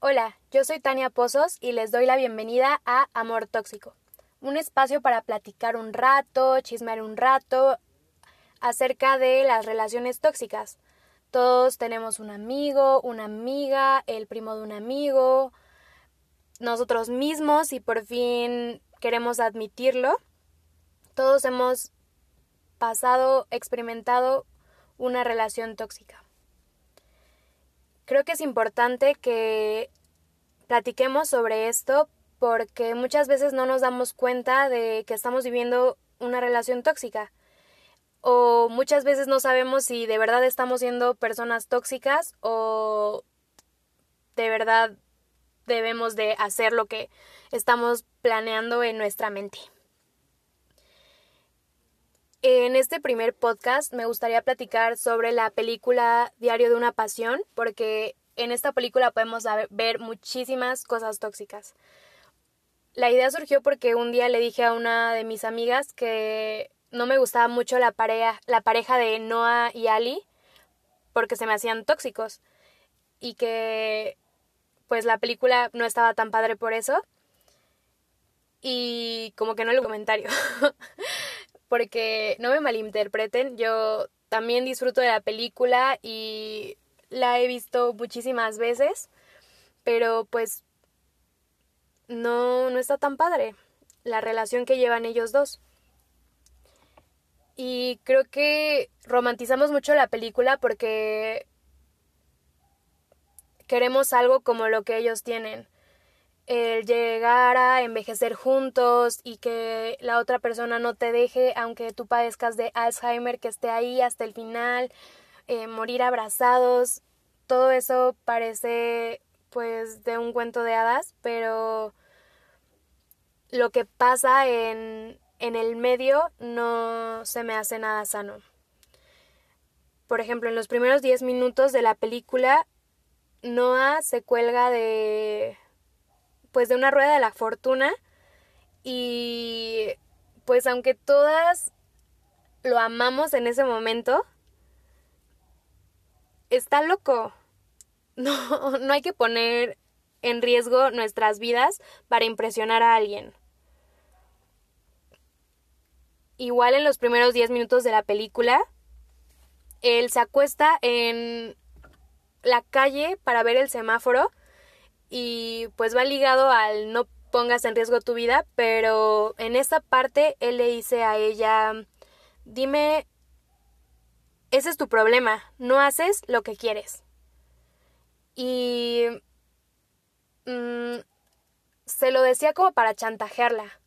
Hola, yo soy Tania Pozos y les doy la bienvenida a Amor Tóxico, un espacio para platicar un rato, chismear un rato acerca de las relaciones tóxicas. Todos tenemos un amigo, una amiga, el primo de un amigo, nosotros mismos y por fin queremos admitirlo. Todos hemos pasado, experimentado una relación tóxica. Creo que es importante que platiquemos sobre esto porque muchas veces no nos damos cuenta de que estamos viviendo una relación tóxica o muchas veces no sabemos si de verdad estamos siendo personas tóxicas o de verdad debemos de hacer lo que estamos planeando en nuestra mente. En este primer podcast me gustaría platicar sobre la película Diario de una Pasión, porque en esta película podemos ver muchísimas cosas tóxicas. La idea surgió porque un día le dije a una de mis amigas que no me gustaba mucho la pareja, la pareja de Noah y Ali porque se me hacían tóxicos y que pues la película no estaba tan padre por eso y como que no le comentario porque no me malinterpreten, yo también disfruto de la película y la he visto muchísimas veces, pero pues no, no está tan padre la relación que llevan ellos dos. Y creo que romantizamos mucho la película porque queremos algo como lo que ellos tienen el llegar a envejecer juntos y que la otra persona no te deje aunque tú padezcas de Alzheimer, que esté ahí hasta el final, eh, morir abrazados, todo eso parece pues de un cuento de hadas, pero lo que pasa en, en el medio no se me hace nada sano. Por ejemplo, en los primeros 10 minutos de la película, Noah se cuelga de, pues de una rueda de la fortuna y pues aunque todas lo amamos en ese momento, está loco. No, no hay que poner en riesgo nuestras vidas para impresionar a alguien. Igual en los primeros 10 minutos de la película, él se acuesta en la calle para ver el semáforo y pues va ligado al no pongas en riesgo tu vida, pero en esta parte él le dice a ella, dime, ese es tu problema, no haces lo que quieres. Y mm, se lo decía como para chantajearla.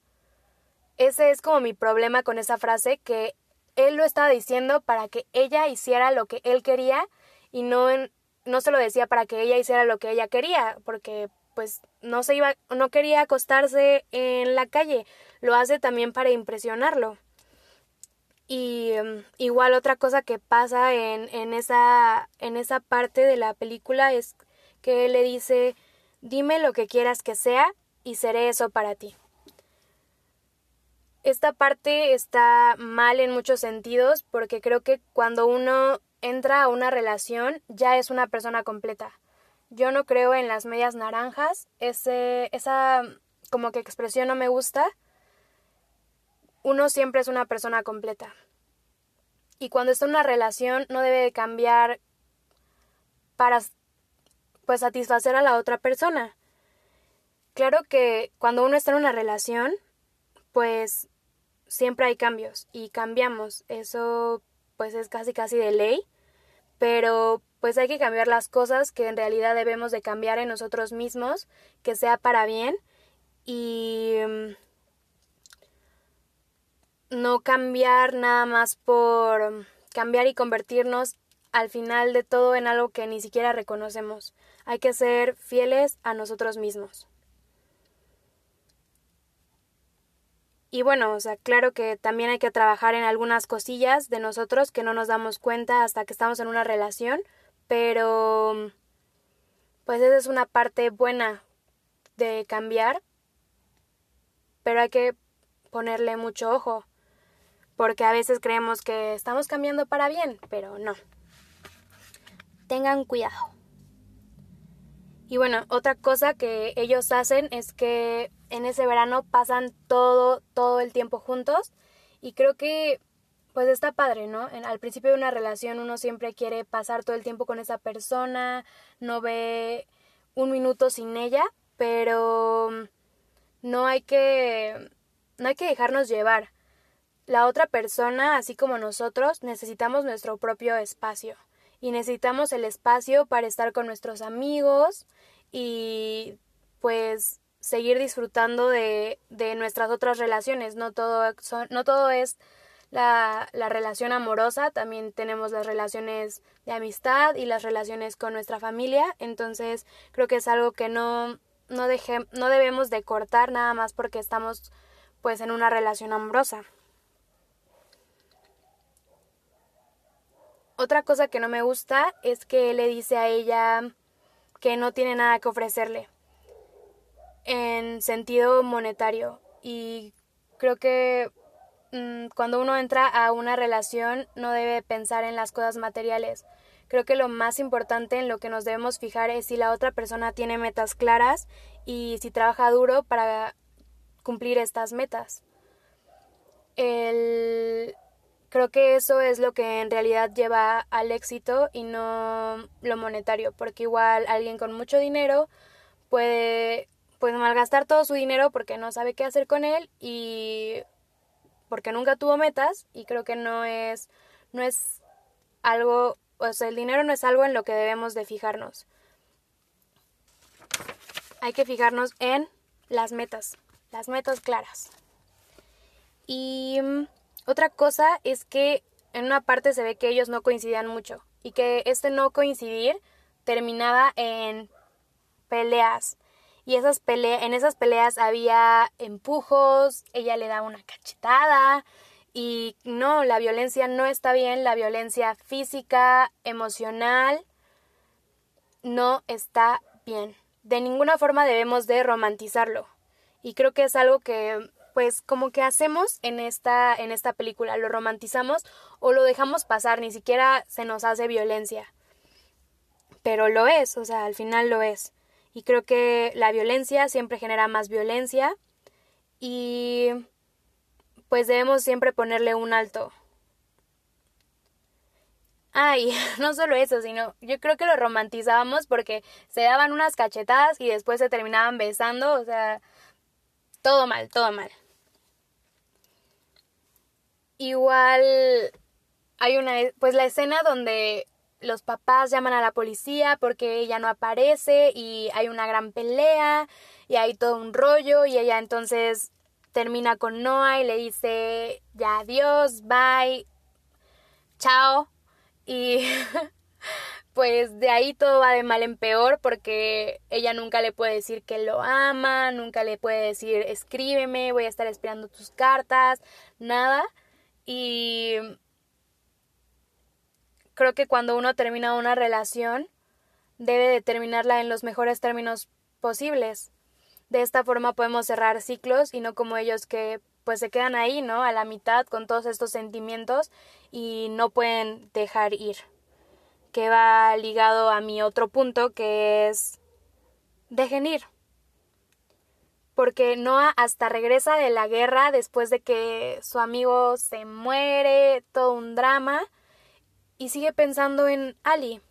Ese es como mi problema con esa frase, que él lo estaba diciendo para que ella hiciera lo que él quería y no en, no se lo decía para que ella hiciera lo que ella quería, porque pues no se iba, no quería acostarse en la calle, lo hace también para impresionarlo. Y em, igual otra cosa que pasa en, en, esa, en esa parte de la película es que él le dice, dime lo que quieras que sea y seré eso para ti. Esta parte está mal en muchos sentidos porque creo que cuando uno entra a una relación ya es una persona completa. Yo no creo en las medias naranjas, ese, esa como que expresión no me gusta. Uno siempre es una persona completa. Y cuando está en una relación no debe de cambiar para pues satisfacer a la otra persona. Claro que cuando uno está en una relación, pues siempre hay cambios y cambiamos. Eso pues es casi casi de ley pero pues hay que cambiar las cosas que en realidad debemos de cambiar en nosotros mismos, que sea para bien y mm, no cambiar nada más por cambiar y convertirnos al final de todo en algo que ni siquiera reconocemos. Hay que ser fieles a nosotros mismos. Y bueno, o sea, claro que también hay que trabajar en algunas cosillas de nosotros que no nos damos cuenta hasta que estamos en una relación, pero pues esa es una parte buena de cambiar, pero hay que ponerle mucho ojo, porque a veces creemos que estamos cambiando para bien, pero no. Tengan cuidado. Y bueno, otra cosa que ellos hacen es que en ese verano pasan todo, todo el tiempo juntos y creo que pues está padre, ¿no? al principio de una relación uno siempre quiere pasar todo el tiempo con esa persona, no ve un minuto sin ella, pero no hay que no hay que dejarnos llevar. La otra persona, así como nosotros, necesitamos nuestro propio espacio y necesitamos el espacio para estar con nuestros amigos y pues seguir disfrutando de, de nuestras otras relaciones. No todo, no todo es la, la, relación amorosa, también tenemos las relaciones de amistad y las relaciones con nuestra familia. Entonces creo que es algo que no, no, deje, no debemos de cortar nada más porque estamos pues en una relación amorosa. Otra cosa que no me gusta es que le dice a ella que no tiene nada que ofrecerle en sentido monetario y creo que mm, cuando uno entra a una relación no debe pensar en las cosas materiales. Creo que lo más importante en lo que nos debemos fijar es si la otra persona tiene metas claras y si trabaja duro para cumplir estas metas. El, Creo que eso es lo que en realidad lleva al éxito y no lo monetario, porque igual alguien con mucho dinero puede pues malgastar todo su dinero porque no sabe qué hacer con él y porque nunca tuvo metas y creo que no es no es algo, o sea, el dinero no es algo en lo que debemos de fijarnos. Hay que fijarnos en las metas, las metas claras. Y otra cosa es que en una parte se ve que ellos no coincidían mucho y que este no coincidir terminaba en peleas. Y esas peleas, en esas peleas había empujos, ella le daba una cachetada y no, la violencia no está bien, la violencia física, emocional no está bien. De ninguna forma debemos de romantizarlo. Y creo que es algo que pues como que hacemos en esta en esta película, lo romantizamos o lo dejamos pasar, ni siquiera se nos hace violencia. Pero lo es, o sea, al final lo es. Y creo que la violencia siempre genera más violencia y pues debemos siempre ponerle un alto. Ay, no solo eso, sino yo creo que lo romantizábamos porque se daban unas cachetadas y después se terminaban besando, o sea, todo mal, todo mal. Igual hay una, pues la escena donde los papás llaman a la policía porque ella no aparece y hay una gran pelea y hay todo un rollo y ella entonces termina con Noah y le dice ya adiós, bye, chao y pues de ahí todo va de mal en peor porque ella nunca le puede decir que lo ama, nunca le puede decir escríbeme, voy a estar esperando tus cartas, nada. Y creo que cuando uno termina una relación, debe de terminarla en los mejores términos posibles. De esta forma podemos cerrar ciclos y no como ellos que pues se quedan ahí, ¿no? A la mitad con todos estos sentimientos y no pueden dejar ir. Que va ligado a mi otro punto que es dejen ir porque Noah hasta regresa de la guerra después de que su amigo se muere, todo un drama, y sigue pensando en Ali.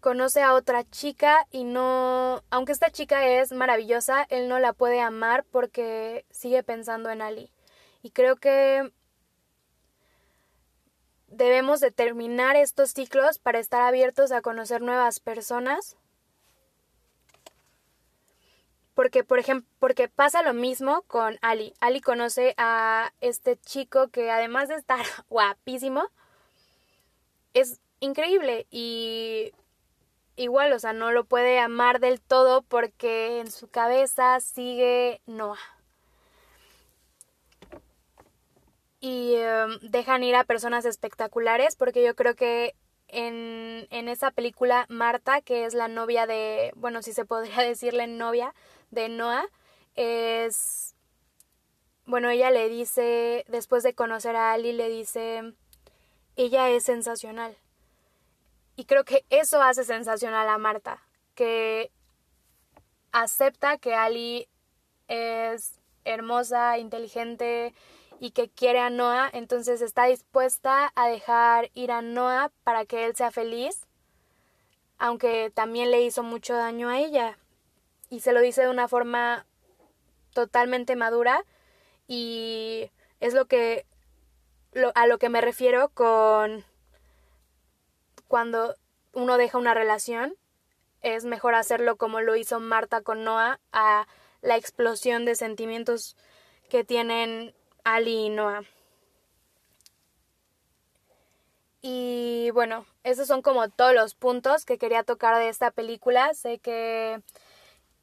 Conoce a otra chica y no, aunque esta chica es maravillosa, él no la puede amar porque sigue pensando en Ali. Y creo que debemos determinar estos ciclos para estar abiertos a conocer nuevas personas porque por ejemplo, porque pasa lo mismo con Ali. Ali conoce a este chico que además de estar guapísimo, es increíble y igual, o sea, no lo puede amar del todo porque en su cabeza sigue Noah. Y em, dejan ir a personas espectaculares porque yo creo que en, en esa película Marta, que es la novia de, bueno, si se podría decirle novia de Noah es, bueno, ella le dice, después de conocer a Ali, le dice, ella es sensacional. Y creo que eso hace sensacional a Marta, que acepta que Ali es hermosa, inteligente y que quiere a Noah, entonces está dispuesta a dejar ir a Noah para que él sea feliz, aunque también le hizo mucho daño a ella. Y se lo dice de una forma totalmente madura y es lo que a lo que me refiero con cuando uno deja una relación es mejor hacerlo como lo hizo Marta con Noah a la explosión de sentimientos que tienen Ali y Noah. Y bueno, esos son como todos los puntos que quería tocar de esta película. Sé que,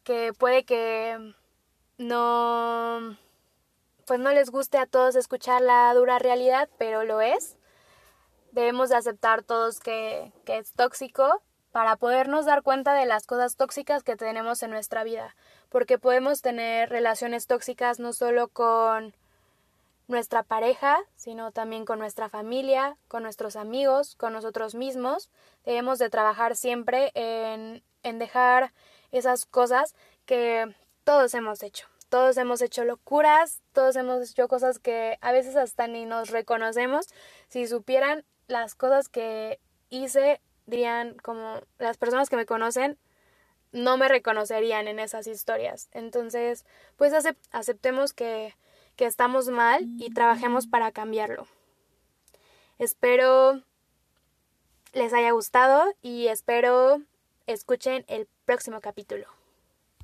que puede que no pues no les guste a todos escuchar la dura realidad, pero lo es. Debemos de aceptar todos que, que es tóxico para podernos dar cuenta de las cosas tóxicas que tenemos en nuestra vida, porque podemos tener relaciones tóxicas no solo con nuestra pareja, sino también con nuestra familia, con nuestros amigos, con nosotros mismos. Debemos de trabajar siempre en, en dejar esas cosas que todos hemos hecho. Todos hemos hecho locuras, todos hemos hecho cosas que a veces hasta ni nos reconocemos. Si supieran las cosas que hice dirían como las personas que me conocen no me reconocerían en esas historias. Entonces, pues aceptemos que, que estamos mal y trabajemos para cambiarlo. Espero les haya gustado y espero escuchen el próximo capítulo.